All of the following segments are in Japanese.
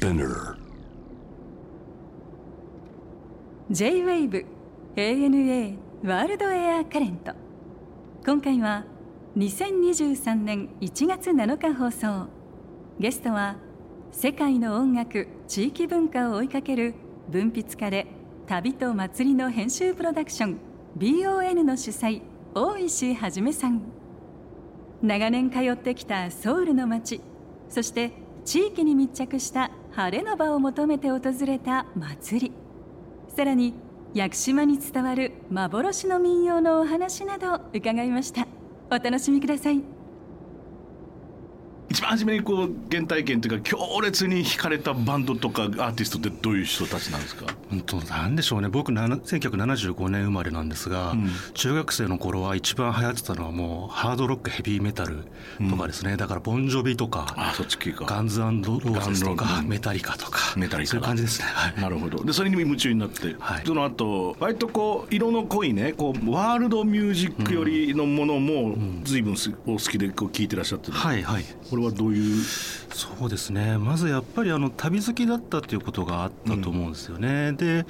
Spinner. J-WAVE ANA ワールドエアカレント今回は2023年1月7日放送。ゲストは世界の音楽地域文化を追いかける文筆家で旅と祭りの編集プロダクション BON の主催大石はじめさん。長年通ってきたソウルの街そして地域に密着した晴れの場を求めて訪れた祭り。さらに屋久島に伝わる幻の民謡のお話など伺いました。お楽しみください。一番初めにこう原体験というか強烈に惹かれたバンドとかアーティストってどういう人たちなんですか？本当なんでしょうね。僕な1975年生まれなんですが、うん、中学生の頃は一番流行ってたのはもうハードロックヘビーメタルとかですね、うん、だからボンジョビとかあそっち系か。ガンズローゼスとかメタリカとかメタリカそういう感じですね、はい、なるほど。でそれに夢中になって、はい、その後割とこう色の濃いねこうワールドミュージックよりのものも随分お好きでこう聴いてらっしゃってる、はいはい。これはどういう？そうですね。まずやっぱりあの旅好きだったっていうことがあったと思うんですよね、うん、で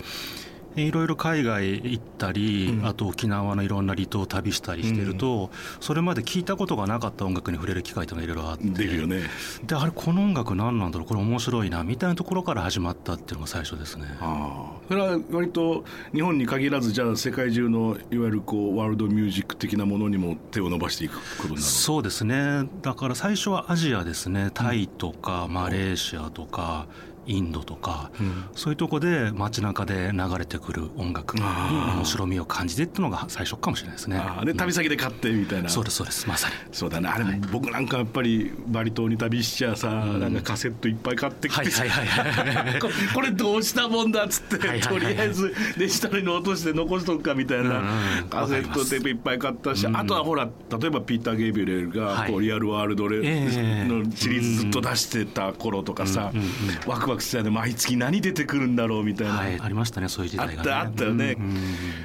いろいろ海外行ったり、うん、あと沖縄のいろんな離島を旅したりしてると、うん、それまで聞いたことがなかった音楽に触れる機会というのがいろいろあって。出るよね。であれこの音楽何なんだろう？これ面白いなみたいなところから始まったっていうのが最初ですね。あそれは割と日本に限らずじゃあ世界中のいわゆるこうワールドミュージック的なものにも手を伸ばしていくことになるそうですね。だから最初はアジアですね。タイとかマレーシアとか、インドとか、うん、そういうとこで街中で流れてくる音楽に面白みを感じてっていうのが最初かもしれないですね。で旅先で買ってみたいな、そうですそうです。まさに。そうだねあれ、はい、僕なんかやっぱりバリ島に旅しちゃさ、うん、なんかカセットいっぱい買ってきて、はいはいはい、これどうしたもんだっつって、はいはいはい、とりあえずデジタルに落として残しとくかみたいな、カセットテープいっぱい買ったし、あとはほら例えばピーター・ゲイビュレルがこう、リアルワールドレ、のシリーズずっと出してた頃とかさ、ワクワクしてたね毎月何出てくるんだろうみたいな、はい、ありましたねそういう時代が、ね、あったあったよね、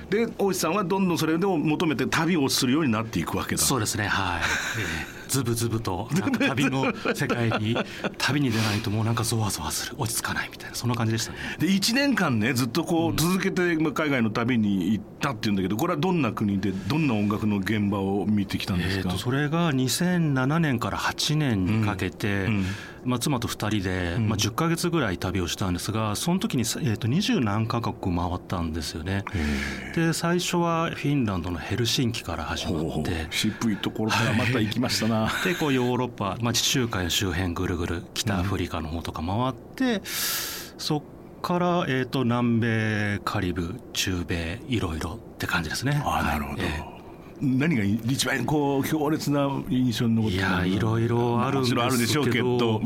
で大石さんはどんどんそれでも求めて旅をするようになっていくわけだ。そうですねはい、ズブズブと 旅の世界に旅に出ないともうなんかゾワゾワする。落ち着かないみたいなそんな感じでしたね。で1年間ねずっとこう続けて海外の旅に行ったっていうんだけどこれはどんな国でどんな音楽の現場を見てきたんですか、えー、それが2007年から8年にかけて、うんうんまあ、妻と2人で、まあ、10か月ぐらい旅をしたんですがその時に、えー、と20何カ国回ったんですよね。で最初はフィンランドのヘルシンキから始まって。渋いところからまた行きましたな、でこうヨーロッパ、まあ、地中海の周辺ぐるぐる北アフリカの方とか回って、うん、そっから、えー、と南米カリブ中米いろいろって感じですね。あなるほど、えー何が一番こう強烈な印象に残っていやいろいろあるんですけど。あるでしょうけど、うん、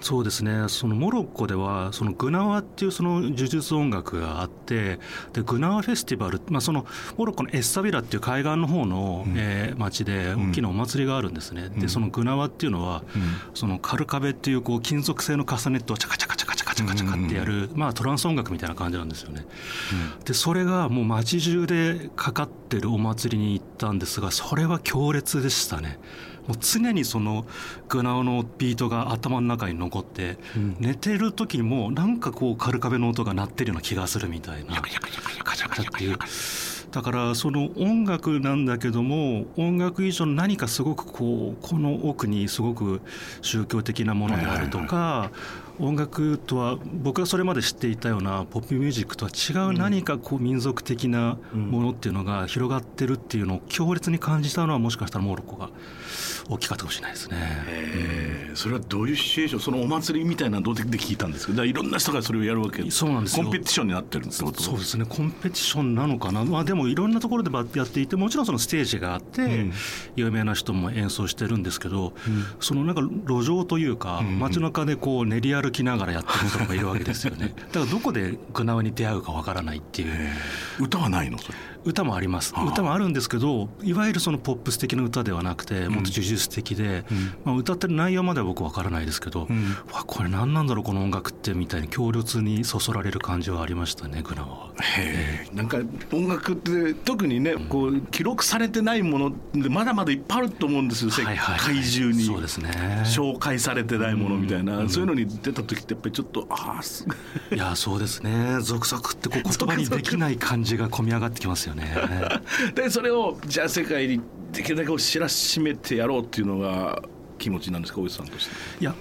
そうですね。そのモロッコではそのグナワっていうその呪術音楽があってでグナワフェスティバル、まあ、そのモロッコのエッサビラっていう海岸の方の、うん、えー、町で大きなお祭りがあるんですね、うん、でそのグナワっていうのは、そのカルカベっていうこう金属製のカスタネットをチャカチャカチャカチャカチャカチャカってやる、まあ、トランス音楽みたいな感じなんですよね。でそれがもう街中でかかってるお祭りに行ったんですがそれは強烈でしたね。もう常にそのグナオのビートが頭の中に残って、うん、寝てる時にもなんかこうカルカベの音が鳴ってるような気がするみたいな。っていうだからその音楽なんだけども音楽以上の何かすごくこうこの奥にすごく宗教的なものであるとか音楽とは僕がそれまで知っていたようなポップミュージックとは違う何かこう民族的なものっていうのが広がってるっていうのを強烈に感じたのはもしかしたらモロッコが大きかったかもしれないですね。うん、それはどういうシチュエーションそのお祭りみたいなどうで聞いたんですけどいろんな人がそれをやるわけ。そうなんですコンペティションになってるってこと？そうですねコンペティションなのかな、まあ、でもいろんなところでやっていてもちろんそのステージがあって、うん、有名な人も演奏してるんですけど、うん、そのなんか路上というか、街中でこう練り歩歩きながらやってる人がいるわけですよね。だからどこでグナウに出会うかわからないっていう。歌はないの？それ。歌もあります。歌もあるんですけどいわゆるそのポップス的な歌ではなくてもっと呪術的で、うん、まあ、歌ってる内容までは僕わからないですけど、うん、わこれ何なんだろうこの音楽ってみたいに強烈にそそられる感じはありましたねグナは。へなんか音楽って特にね、こう記録されてないものでまだまだいっぱいあると思うんですよ、世界中に、そうですね。紹介されてないものみたいな、うん、そういうのに出た時ってやっぱりちょっとああすい。やそうですね。続々ってこう言葉に できない感じが込み上がってきますよね。でそれをじゃあ世界にできるだけ知らしめてやろうっていうのが気持ちなんですか大石さんとして。いや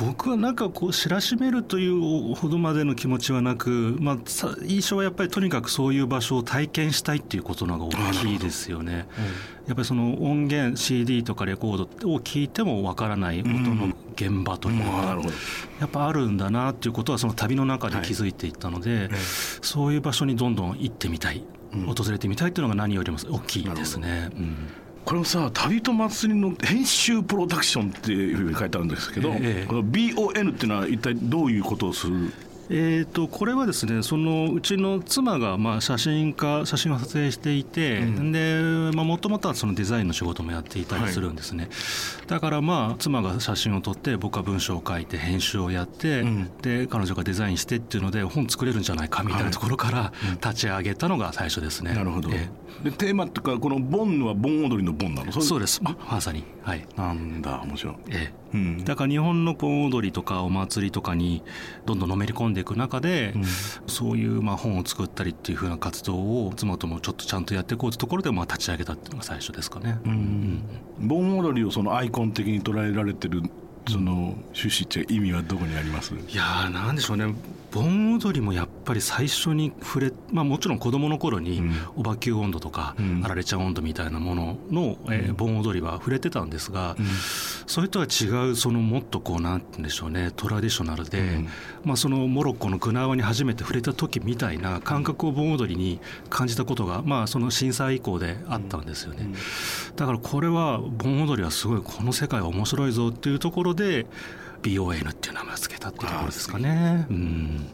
僕はなんかこう知らしめるというほどまでの気持ちはなく、まあ、印象はやっぱりとにかくそういう場所を体験したいっていうことのが大きいですよね。やっぱりその音源 CD とかレコードを聞いてもわからない音の現場というのがやっぱあるんだなっていうことはその旅の中で気づいていったので、そういう場所にどんどん行ってみたい訪れてみたいっていうのが何よりも大きいですね。これもさ「旅と祭り」の編集プロダクションっていうふうに書いてあるんですけど、ええ、この BON っていうのは一体どういうことをする？えーと、これはですねそのうちの妻がまあ写真家写真を撮影していて、うん、でもともとはそのデザインの仕事もやっていたりするんですね、はい、だからまあ妻が写真を撮って僕は文章を書いて編集をやって、うん、で彼女がデザインしてっていうので本作れるんじゃないかみたいなところから立ち上げたのが最初ですね。なるほど、えー、でテーマっていうかこの盆は盆踊りの盆なの？そうです。まさに。はい。なんだ面白い、ええ。うん、だから日本の盆踊りとかお祭りとかにどんどんのめり込んでいく中で、うん、そういうまあ本を作ったりっていうふうな活動を妻ともちょっとちゃんとやっていこうというところでまあ立ち上げたっていうのが最初ですかね。うん、盆踊りをそのアイコン的に捉えられてるその趣旨って意味はどこにあります？いやーなんでしょうね。盆踊りもやっぱり最初に触れ、まあ、もちろん子どもの頃におばきゅう温度とか、あられちゃん温度みたいなものの、えー、盆踊りは触れてたんですが、うん、それとは違うそのもっとこうなんて言うんでしょうね。トラディショナルで、うん、まあ、そのモロッコのグナワに初めて触れた時みたいな感覚を盆踊りに感じたことが、まあ、その震災以降であったんですよね、だからこれは盆踊りはすごいこの世界は面白いぞっていうところで BON っていう名前を付けたっていうところですかね。うん。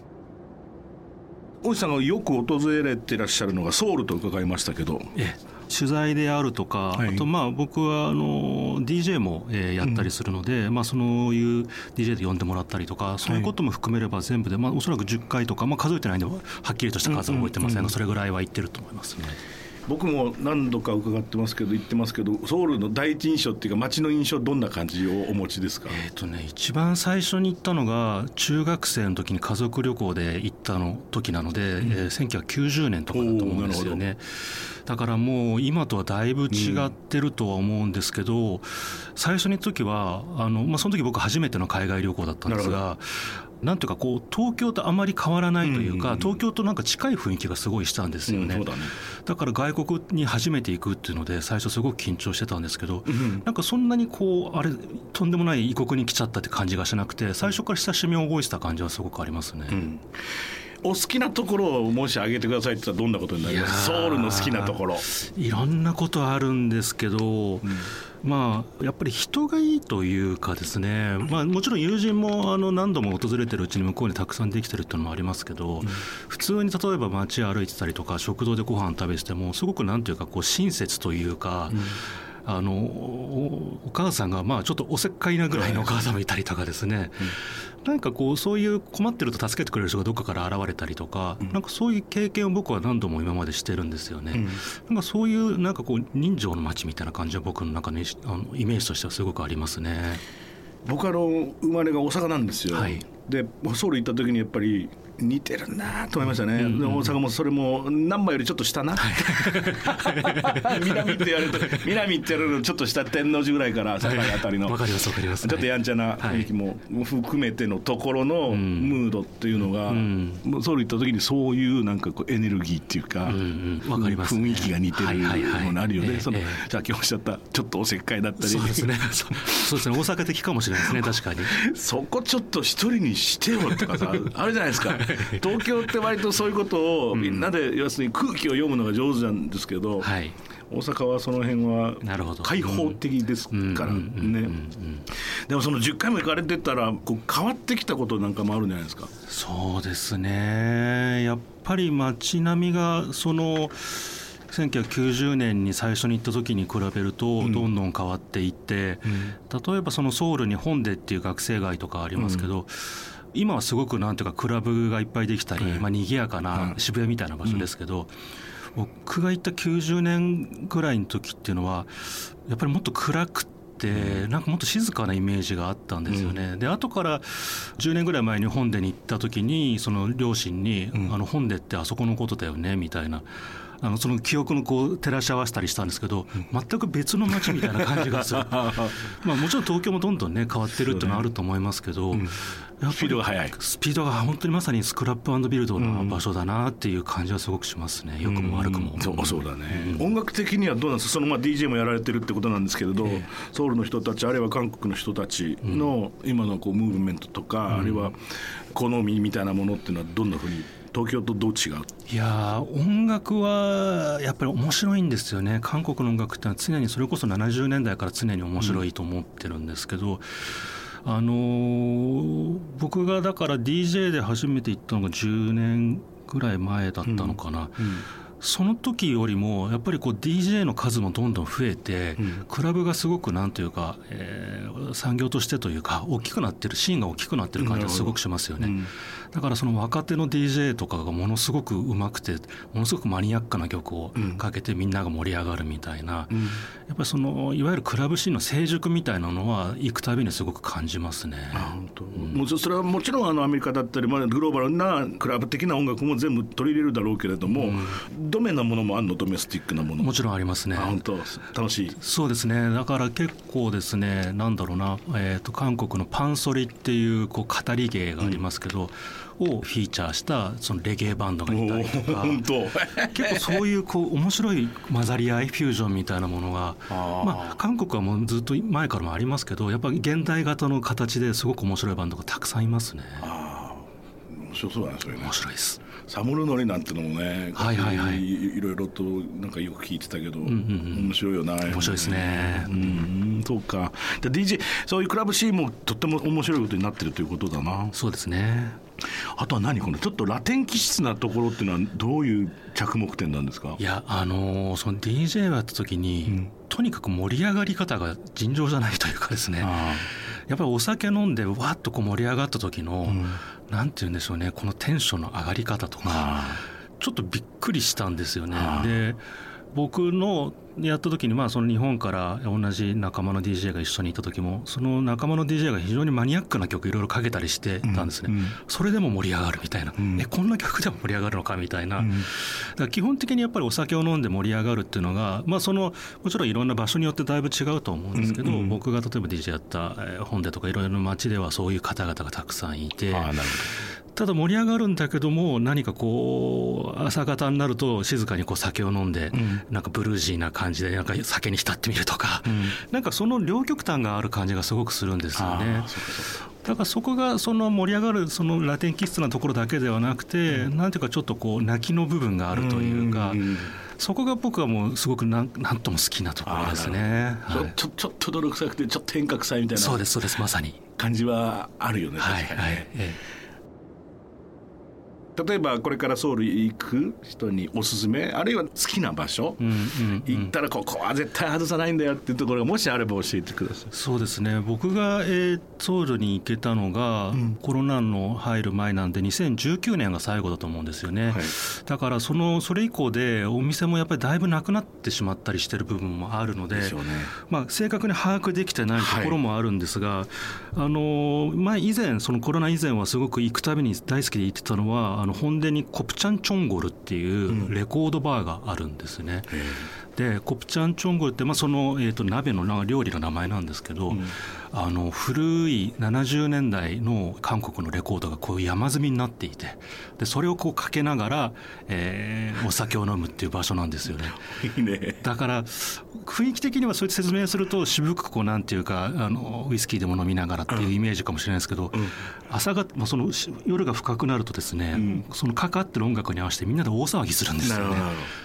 大石さんがよく訪れてらっしゃるのがソウルと伺いましたけど、ええ、取材であるとか、はい、あとまあ僕はあの DJ もえやったりするので、うん、まあそういう DJ で呼んでもらったりとかそういうことも含めれば全部で、まあ、おそらく10回とか、まあ、数えてないんではっきりとした数は覚えてませんが、それぐらいは言ってると思いますね。僕も何度か伺ってますけど言ってますけどソウルの第一印象っていうか街の印象どんな感じをお持ちですか？えっ、とね一番最初に行ったのが中学生の時に家族旅行で行ったの時なので、うん、えー、1990年とかだと思うんですよね。だからもう今とはだいぶ違ってるとは思うんですけど、うん、最初に行った時はあの、まあ、その時僕初めての海外旅行だったんですがなんていうかこう東京とあまり変わらないというか、東京となんか近い雰囲気がすごいしたんですよね。うんだね、だから外国に初めて行くっていうので最初すごく緊張してたんですけど、うん、なんかそんなにこうあれとんでもない異国に来ちゃったって感じがしなくて最初から親しみを覚えてた感じはすごくありますね。うんお好きなところをもし挙げてくださいって言ったらどんなことになります？ソウルの好きなところ。いろんなことあるんですけど、うん。まあ、やっぱり人がいいというかですね、まあ、もちろん友人もあの何度も訪れてるうちに向こうにたくさんできてるっていうのもありますけど、うん、普通に例えば街歩いてたりとか食堂でご飯食べててもすごくなんていうかこう親切というか、うんあのお母さんがまあちょっとおせっかいなぐらいのお母さんもいたりとかですね、うん、なんかこうそういう困ってると助けてくれる人がどっかから現れたりとか、うん、なんかそういう経験を僕は何度も今までしてるんですよね、うん、なんかそういうなんかこう人情の街みたいな感じは僕の中のあのイメージとしてはすごくありますね。僕あの生まれが大阪なんですよ、はい、でソウル行った時にやっぱり似てるなと思いましたね、うんうん、大阪もそれも難波よりちょっと下な、はい、南って言われると南って言われるとちょっと下天王寺ぐらいから境あたりの、はい、かりますかります、ちょっとやんちゃな雰囲気も含めてのところのムードっていうのが、うん。うん、ソウル行った時にそういうなんかこうエネルギーっていうか,、うんうん、かね、雰囲気が似てるものあるよね、はいはいはい、その、えー、さっきおっしゃったちょっとおせっかいだったり。そうですね。そうですね。大阪的かもしれないですね。確かに。そこちょっと一人にしてよとかさあるじゃないですか。東京って割とそういうことをみんなで要するに空気を読むのが上手なんですけど、はい、大阪はその辺は開放的ですからね。でもその10回も行かれてたらこう変わってきたことなんかもあるんじゃないですか？そうですね。やっぱり街並みがその1990年に最初に行った時に比べるとどんどん変わっていって、例えばそのソウルに本でっていう学生街とかありますけど、今はすごくなんていうかクラブがいっぱいできたり、まあ賑やかな渋谷みたいな場所ですけど、僕が行った90年ぐらいの時っていうのはやっぱりもっと暗くてなんかもっと静かなイメージがあったんですよね。で後から10年ぐらい前に本殿に行った時にその両親に「あの本殿ってあそこのことだよね」みたいな。あのその記憶のこう照らし合わせたりしたんですけど、全く別の街みたいな感じがする。まあもちろん東京もどんどんね変わってるっていうのはあると思いますけど、スピードが速い。スピードが本当にまさにスクラップビルドの場所だなっていう感じはすごくしますね、よくも悪くも、うん、そうそうだね、うん、音楽的にはどうなんですか？そのまあ DJ もやられてるってことなんですけれど、えー、ソウルの人たちあるいは韓国の人たちの今のこうムーブメントとか、あるいは好みみたいなものっていうのはどんなふうに東京とどう違う？いや音楽はやっぱり面白いんですよね。韓国の音楽ってのは常にそれこそ70年代から常に面白いと思ってるんですけど、うんあのー、僕がだから DJ で初めて行ったのが10年ぐらい前だったのかな。うんうん。その時よりもやっぱりこう DJ の数もどんどん増えて、うん、クラブがすごくなんというか、えー、産業としてというか大きくなってるシーンが大きくなってる感じがすごくしますよね。だからその若手の DJ とかがものすごくうまくてものすごくマニアックな曲をかけてみんなが盛り上がるみたいな、うん、やっぱりそのいわゆるクラブシーンの成熟みたいなのは行くたびにすごく感じますね。もうそれはもちろんあのアメリカだったり、まあ、グローバルなクラブ的な音楽も全部取り入れるだろうけれども、うん、ドメなものもあるのドメスティックなものも。ちろんありますね。本当。楽しい。そうですね。だから結構ですねなんだろうな、えーと、韓国のパンソリっていうこう語り芸がありますけど、をフィーチャーしたそのレゲエバンドがいたりとか結構そういうこう面白い混ざり合いフュージョンみたいなものがまあ、韓国はもうずっと前からもありますけどやっぱり現代型の形ですごく面白いバンドがたくさんいますね。面白そうだねそれね。面白いです。サムルノリなんてのもね、はいはいはい、いろいろとなんかよく聞いてたけど、うんうんうん、面白いよな。面白いですね。うん、そうか。で DJ そういうクラブシーンもとっても面白いことになってるということだな。そうですね。あとは何このちょっとラテン気質なところっていうのはどういう着目点なんですか？いやあのー、その DJ をやった時に、うん、とにかく盛り上がり方が尋常じゃないというかですね。やっぱりお酒飲んでわっとこう盛り上がった時の、うん、なんて言うんでしょうねこのテンションの上がり方とかちょっとびっくりしたんですよね。で僕のやった時にまあその日本から同じ仲間の DJ が一緒にいた時もその仲間の DJ が非常にマニアックな曲いろいろかけたりしてたんですね、うん。うん、それでも盛り上がるみたいな、うん、えこんな曲でも盛り上がるのかみたいな、だから基本的にやっぱりお酒を飲んで盛り上がるっていうのが、まあ、そのもちろんいろんな場所によってだいぶ違うと思うんですけど、うん。うん、僕が例えば DJ やった本でとかいろいろな街ではそういう方々がたくさんいて。ただ盛り上がるんだけども何かこう朝方になると静かにこう酒を飲んで、うん、なんかブルージーな感じでなんか酒に浸ってみるとか、うん、なんかその両極端がある感じがすごくするんですよね。だからそこがその盛り上がるそのラテン気質なところだけではなくて、うん、なんていうかちょっとこう泣きの部分があるというか。そこが僕はもうすごくなんなんとも好きなところですね。はい、ちょちょっと泥臭くてちょっと変化臭いみたいなそうですそうですまさに感じはあるよね。はい、はい、ええ例えばこれからソウル行く人におすすめあるいは好きな場所、うんうんうん、行ったらここは絶対外さないんだよっていうところがもしあれば教えてください。そうですね。僕が、えー、ソウルに行けたのが、うん、コロナの入る前なんで2019年が最後だと思うんですよね、はい、だからそのそれ以降でお店もやっぱりだいぶなくなってしまったりしてる部分もあるので、ね、まあ、正確に把握できてないところもあるんですが、はい、あの前以前そのコロナ以前はすごく行くたびに大好きで行ってたのはあの本殿にコプチャンチョンゴルっていうレコードバーがあるんですね。うん、でコプチャンチョンゴルって、まあ、その、えーと、鍋の料理の名前なんですけど、うん、あの古い70年代の韓国のレコードがこう山積みになっていてでそれをこうかけながら、えー、お酒を飲むっていう場所なんですよね。いいね。だから雰囲気的にはそうやって説明すると渋くこうなんていうかあのウイスキーでも飲みながらっていうイメージかもしれないですけど、うん、朝が、まあ、その夜が深くなるとですね、うん、そのかかってる音楽に合わせてみんなで大騒ぎするんですよね。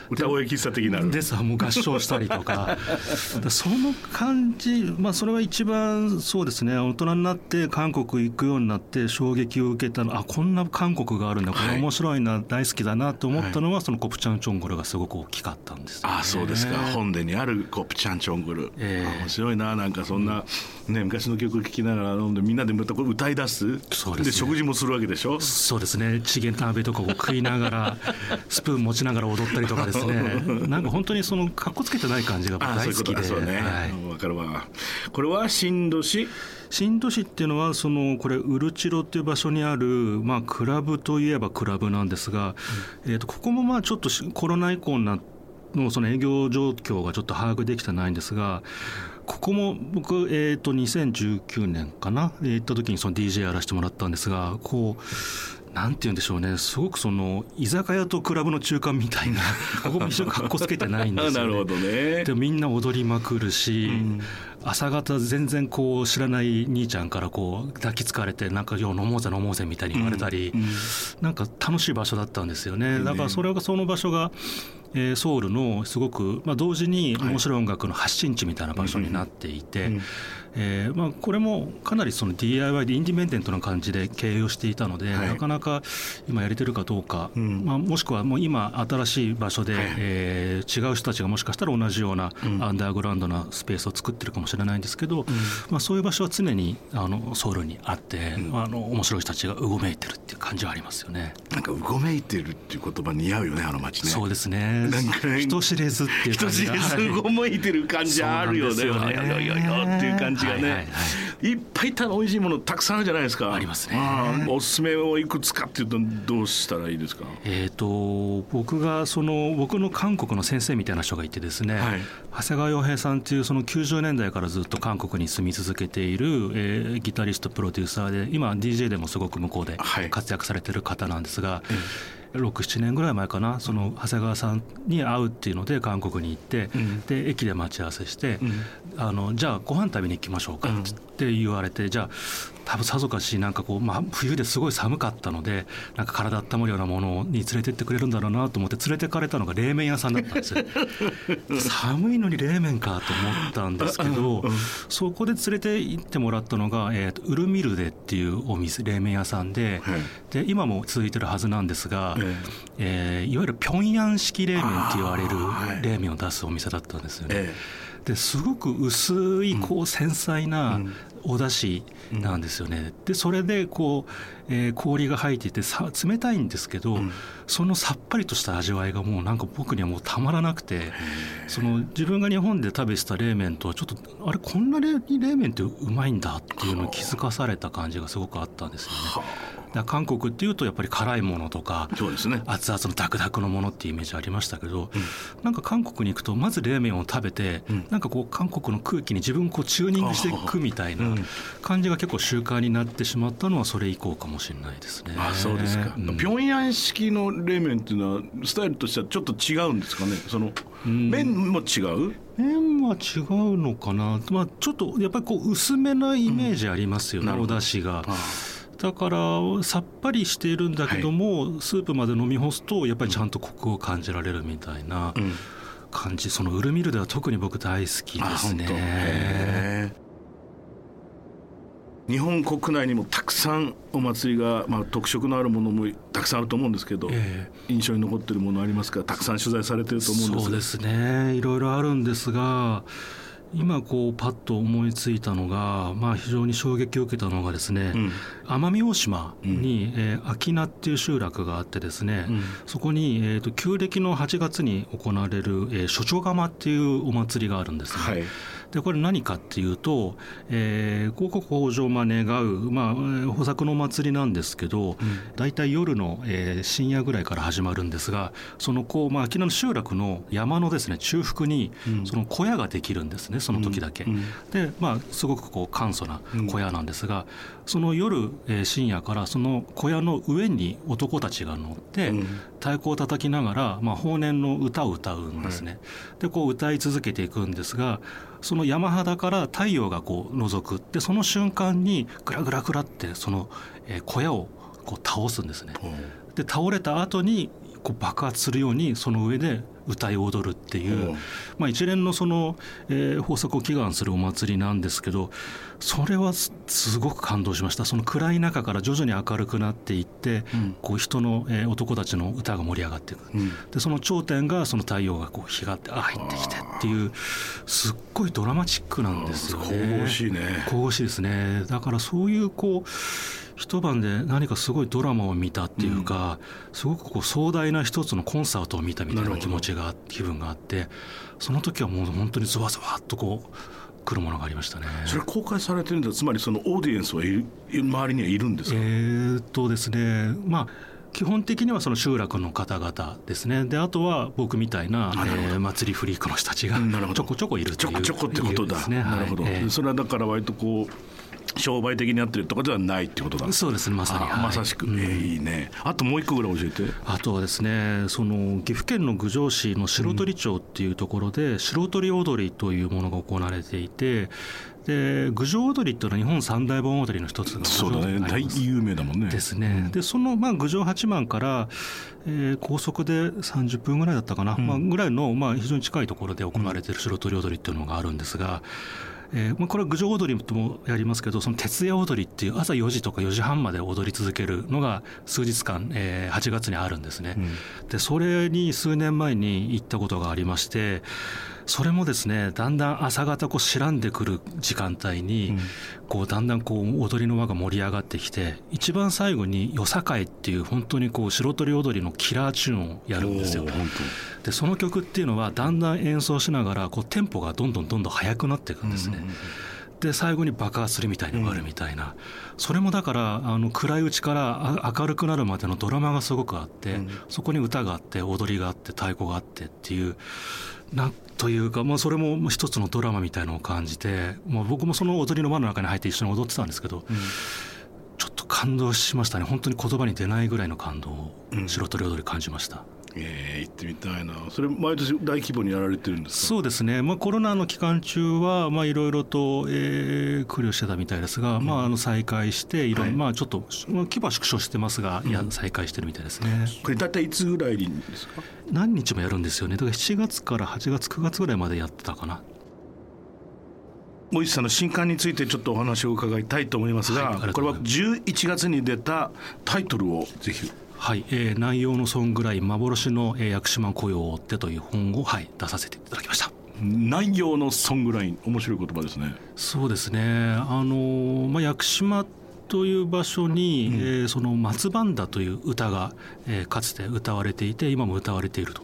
歌声喫茶的なですもう合唱したりとか。その感じ、まあ、それは一番そうですね。大人になって韓国行くようになって衝撃を受けたのあこんな韓国があるんだ。これ面白いな、はい、大好きだなと思ったのは、そのコプチャンチョンゴルがすごく大きかったんです、ね、あそうですか。本殿にあるコプチャンチョンゴル、えー、面白いな。なんかそんな、ね、昔の曲聴きながら飲んでみんなでまたこれ歌い出す。そうです、ね、で食事もするわけでしょ？そうですね。チゲ鍋とかを食いながらスプーン持ちながら踊ったりとかですね。なんか本当にそのかっこつけてない感じが大好きで。そうね、はい、かるわ。これは新都市新都市っていうのはそのこれウルチロっていう場所にある、まあ、クラブといえばクラブなんですが、うん、えー、とここもまあちょっとコロナ以降になのその営業状況がちょっと把握できてないんですがここも僕、えー、と2019年かな行った時にその DJ やらせてもらったんですがこうなんて言うんでしょうね。すごくその居酒屋とクラブの中間みたいな ここも一緒にかっこつけてないんですよ、ね、なるほどね。でみんな踊りまくるし、うん、朝方全然こう知らない兄ちゃんからこう抱きつかれてなんかよう飲もうぜ飲もうぜみたいに言われたり、うんうん、なんか楽しい場所だったんですよね。だからそれがその場所がえー、ソウルのすごく、まあ、同時に面白い音楽の発信地みたいな場所になっていて、えーまあ、これもかなりその DIY でインディペンデントな感じで経営をしていたので、はい、なかなか今やれてるかどうか、うん、まあ、もしくはもう今新しい場所で、はい、えー、違う人たちがもしかしたら同じようなアンダーグラウンドなスペースを作ってるかもしれないんですけど、うん、まあ、そういう場所は常にあのソウルにあって、うん、あの面白い人たちがうごめいてるっていう感じはありますよね。なんかうごめいてるっていう言葉似合うよねあの街ね。そうですね。なんか人知れずっていう感じが。人知れずうごめいてる感じあるよね。よねよよよっていう感じがね。はいはいはい。いっぱいた美味しいものたくさんあるじゃないですか。ありますね。おすすめをいくつかっていうとどうしたらいいですか？えっ、と僕がその僕の韓国の先生みたいな人がいてですね、はい、長谷川洋平さんっていうその90年代からずっと韓国に住み続けている、えー、ギタリストプロデューサーで今 DJ でもすごく向こうで活躍されてる方なんですが、はい67年ぐらい前かなその長谷川さんに会うっていうので韓国に行って、うん、で駅で待ち合わせして、うん、あのじゃあご飯食べに行きましょうかって言われて、じゃあ多分さぞかしなんかこう、まあ、冬ですごい寒かったのでなんか体温まるようなものに連れてってくれるんだろうなと思って連れてかれたのが冷麺屋さんだったんですよ。寒いのに冷麺かと思ったんですけど、そこで連れて行ってもらったのが、えーと、ウルミルデっていうお店冷麺屋さんで,、で今も続いてるはずなんですが、えー、いわゆる平壌式冷麺って言われる冷麺を出すお店だったんですよね。ですごく薄いこう繊細なお出汁なんですよね。でそれでこう、えー、氷が入っていてさ冷たいんですけど、うん、そのさっぱりとした味わいがもうなんか僕にはもうたまらなくてその自分が日本で食べてた冷麺とはちょっとあれこんな冷麺ってうまいんだっていうのを気づかされた感じがすごくあったんですよね。韓国っていうとやっぱり辛いものとかそうですね。熱々のダクダクのものっていうイメージありましたけど、うん、なんか韓国に行くとまず冷麺を食べて、うん、なんかこう韓国の空気に自分こうチューニングしていくみたいな感じが結構習慣になってしまったのはそれ以降かもしれないですね。あそうですか、うん、平壌式の冷麺っていうのはスタイルとしてはちょっと違うんですかね？その、麺も違う？麺は違うのかな、まあ、ちょっとやっぱりこう薄めなイメージありますよね、お出汁が。だからさっぱりしているんだけども、はい、スープまで飲み干すとやっぱりちゃんとコクを感じられるみたいな感じ、そのウルミルでは特に僕大好きですね。日本国内にもたくさんお祭りが、まあ、特色のあるものもたくさんあると思うんですけど、えー、印象に残っているものありますか？たくさん取材されてると思うんですそうですね。いろいろあるんですが今こうパッと思いついたのが、まあ、非常に衝撃を受けたのがですね、うん、奄美大島に、うん、えー、秋名っていう集落があってですね、うん、そこに、えーと、旧暦の8月に行われる、えー、所長釜っていうお祭りがあるんですね。はいでこれ何かっていうと、えー、広告豊穣を願う、まあ、豊作のお祭りなんですけど、大、体、夜の、えー、深夜ぐらいから始まるんですがそのこう、まあ、秋名の集落の山のですね中腹にその小屋ができるんですねその時だけ。うんうん、でまあすごくこう簡素な小屋なんですが、その夜、えー、深夜からその小屋の上に男たちが乗って、太鼓を叩きながら、まあ、法然の歌を歌うんですね。でこう歌い続けていくんですがその山肌から太陽がこう覗くでその瞬間にグラグラグラってその、えー、小屋をこう倒すんですね。で倒れた後にこう爆発するようにその上で歌い踊るっていう、まあ、一連のその、えー、豊作を祈願するお祭りなんですけどそれはすごく感動しました。その暗い中から徐々に明るくなっていって、うん、こう人の、えー、男たちの歌が盛り上がっていく、うん、でその頂点がその太陽がこう日が入ってきてっていうすっごいドラマチックなんですよね。神々しいね。神々しいですね。だからそういうこう一晩で何かすごいドラマを見たっていうか、うん、すごくこう壮大な一つのコンサートを見たみたいな気持ちが気分があってその時はもう本当にゾワゾワっとこう来るものがありましたね。それ公開されてるんだ。つまりそのオーディエンスはいる周りにはいるんですか？えー、っとですねまあ基本的にはその集落の方々ですね。であとは僕みたいな、えー、祭りフリークの人たちがちょこちょこいるちょこちょこってことだ、ね、なるほど、はい、それはだから割とこう商売的にやってるとかではないってことだ。そうですねまさに、はい、まさしく、えー、いいね。あともう一個ぐらい教えて。あとはですねその岐阜県の郡上市の白鳥町っていうところで、うん、白鳥踊りというものが行われていてで郡上踊りっていうのは日本三大盆踊りの一つがそうだね。大有名だもんね。ですね、でその、まあ、郡上八幡から、えー、高速で30分ぐらいだったかな、うん、まあ、ぐらいの、まあ、非常に近いところで行われている白鳥踊りっていうのがあるんですが、えーまあ、これは郡上踊りともやりますけどその徹夜踊りっていう朝4時とか4時半まで踊り続けるのが数日間、えー、8月にあるんですね、うん、でそれに数年前に行ったことがありましてそれもですねだんだん朝方こう白んでくる時間帯に、こうだんだんこう踊りの輪が盛り上がってきて一番最後に「よさかい」っていう本当にこう白鳥踊りのキラーチューンをやるんですよ。でその曲っていうのはだんだん演奏しながらこうテンポがどんどんどんどん速くなっていくんですね。で最後に爆発するみたいに終わるみたいな、うん、それもだからあの暗いうちから明るくなるまでのドラマがすごくあって、うん、そこに歌があって踊りがあって太鼓があってっていうなんというか、まあ、それも一つのドラマみたいのを感じて、まあ、僕もその踊りの輪の中に入って一緒に踊ってたんですけど、うん、ちょっと感動しましたね。本当に言葉に出ないぐらいの感動を白鳥踊り感じました。えー、行ってみたいな。それ毎年大規模にやられてるんですそうですね、まあ、コロナの期間中はいろいろと、えー、苦慮してたみたいですが、うん、まあ、あの再開していろ、はい、まあ、ちょっと、まあ、規模は縮小してますが、うん、いや再開してるみたいですね。これ大体いつぐらいですか？何日もやるんですよね。だから7月から8月9月ぐらいまでやってたかな。大石さんの新刊についてちょっとお話を伺いたいと思いますが、はい、これは11月に出たタイトルをぜひはい、えー、内容のソングライン幻の、えー、屋久島雇用を追ってという本を、はい、出させていただきました。内容のソングライン面白い言葉ですね。そうですね。あの、まあ、屋久島という場所に、うん、えー、その松バンという歌が、えー、かつて歌われていて今も歌われていると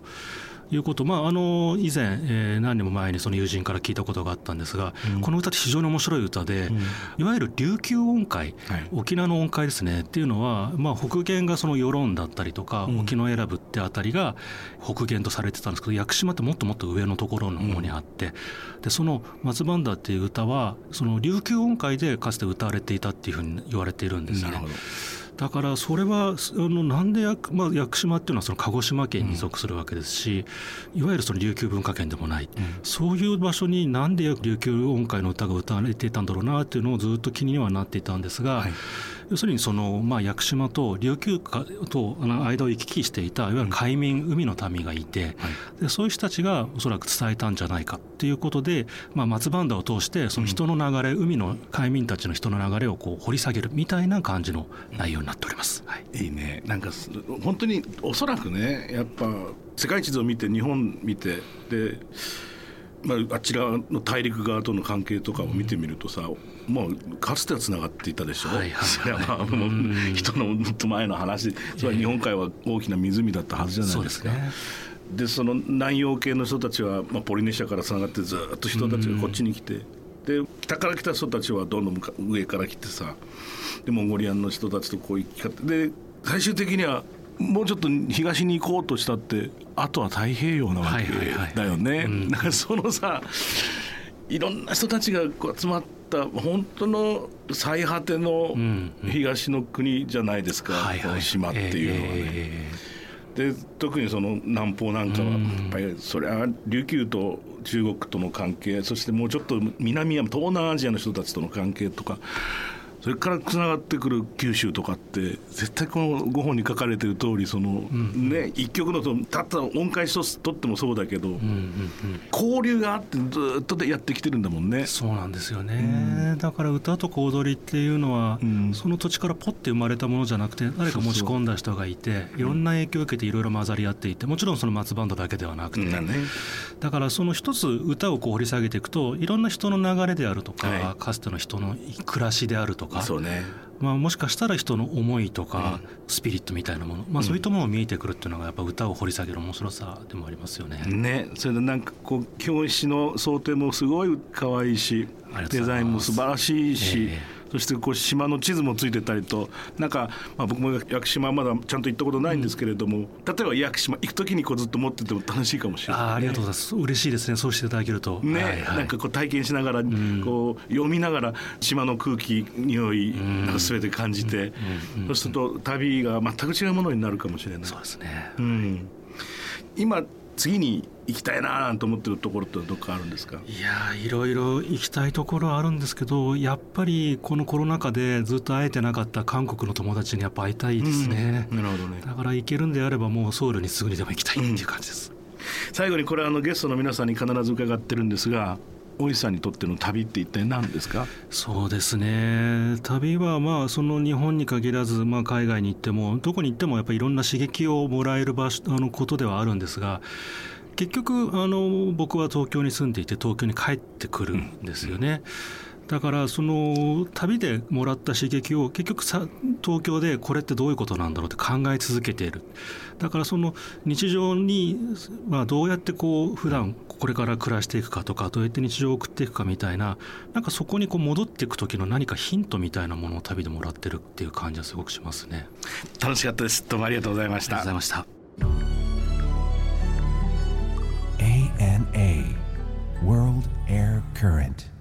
いうこと、まあ、あの以前、えー、何年も前にその友人から聞いたことがあったんですが、うん、この歌って非常に面白い歌で、うん、いわゆる琉球音階、はい、沖縄の音階ですねっていうのは、まあ、北限がその与論だったりとか、うん、沖永良部ってあたりが北限とされてたんですけど屋久島ってもっともっと上のところの方にあって、でその「松バンダ」っていう歌はその琉球音階でかつて歌われていたっていうふうに言われているんですね。だからそれはあのなんで屋,、まあ、屋久島っていうのはその鹿児島県に属するわけですし、うん、いわゆるその琉球文化圏でもない、うん、そういう場所になんで琉球音階の歌が歌われていたんだろうなっていうのをずっと気にはなっていたんですが、はい要するにその、まあ、屋久島と琉球との間を行き来していたいわゆる海民、海の民がいて、はい、でそういう人たちがおそらく伝えたんじゃないかっていうことで、まあ、松バンダを通してその人の流れ、うん、海の海民たちの人の流れをこう掘り下げるみたいな感じの内容になっております。はい、いいね。なんか本当におそらくねやっぱ世界地図を見て日本見てでまあ、あちらの大陸側との関係とかを見てみるとさ、うん、もうかつてはつながっていたでしょ、はいはいはい、それはまあ、もう人のもっと前の話。それは日本海は大きな湖だったはずじゃないですか。で、ね、その南洋系の人たちは、まあ、ポリネシアからつながってずっと人たちがこっちに来て、で北から来た人たちはどんどん上から来てさ。でモンゴリアンの人たちとこう行き交って。で最終的にはもうちょっと東に行こうとしたってあとは太平洋なわけだよね。だからそのさいろんな人たちが集まった本当の最果ての東の国じゃないですか、この島っていうのはね。で特にその南方なんかはやっぱりそれは琉球と中国との関係そしてもうちょっと南は東南アジアの人たちとの関係とかそれからつながってくる九州とかって絶対この5本に書かれてる通りその、うん、ね一曲のとたった音階一つとってもそうだけど、交流があってずっとやってきてるんだもんね。そうなんですよね、うん、だから歌とか踊りっていうのは、うん、その土地からポッて生まれたものじゃなくて誰か持ち込んだ人がいていろんな影響を受けていろいろ混ざり合っていてもちろんその松バンドだけではなくて、ね、だからその一つ歌をこう掘り下げていくといろんな人の流れであるとか、はい、かつての人の暮らしであるとかそうね。まあ、もしかしたら人の思いとかスピリットみたいなもの、まあ、そういったものが見えてくるっていうのがやっぱ歌を掘り下げる面白さでもありますよね。ね。それでなんかこう教師の想定もすごい可愛いしデザインも素晴らしいし。えーそしてこう島の地図もついてたりとなんか、まあ、僕も屋久島まだちゃんと行ったことないんですけれども、うん、例えば屋久島行く時にこうずっと持ってても楽しいかもしれない、ね、あありがとうございます。嬉しいですね。そうしていただけると。ね、はいはい、なんかこう体験しながら、こう読みながら島の空気匂いなんか全て感じて、そうすると旅が全く違うものになるかもしれない。そうですね、うん、今次に行きたいなと思ってるところってどっかあるんですか？いやいろいろ行きたいところはあるんですけどやっぱりこのコロナ禍でずっと会えてなかった韓国の友達にやっぱ会いたいですね、うん、なるほどね。だから行けるんであればもうソウルにすぐにでも行きたいっていう感じです、うん、最後にこれあのゲストの皆さんに必ず伺ってるんですが大石さんにとっての旅って一体何ですか？そうですね。旅はまあその日本に限らず、まあ、海外に行ってもどこに行ってもやっぱりいろんな刺激をもらえる場所あのことではあるんですが結局あの僕は東京に住んでいて東京に帰ってくるんですよね。だからその旅でもらった刺激を結局さ東京でこれってどういうことなんだろうって考え続けている。だからその日常に、まあ、どうやってこう普段これから暮らしていくかとかどうやって日常を送っていくかみたいななんかそこにこう戻っていく時の何かヒントみたいなものを旅でもらってるっていう感じはすごくしますね。楽しかったです。どうもありがとうございました。ありがとうございました。ANA World Air Current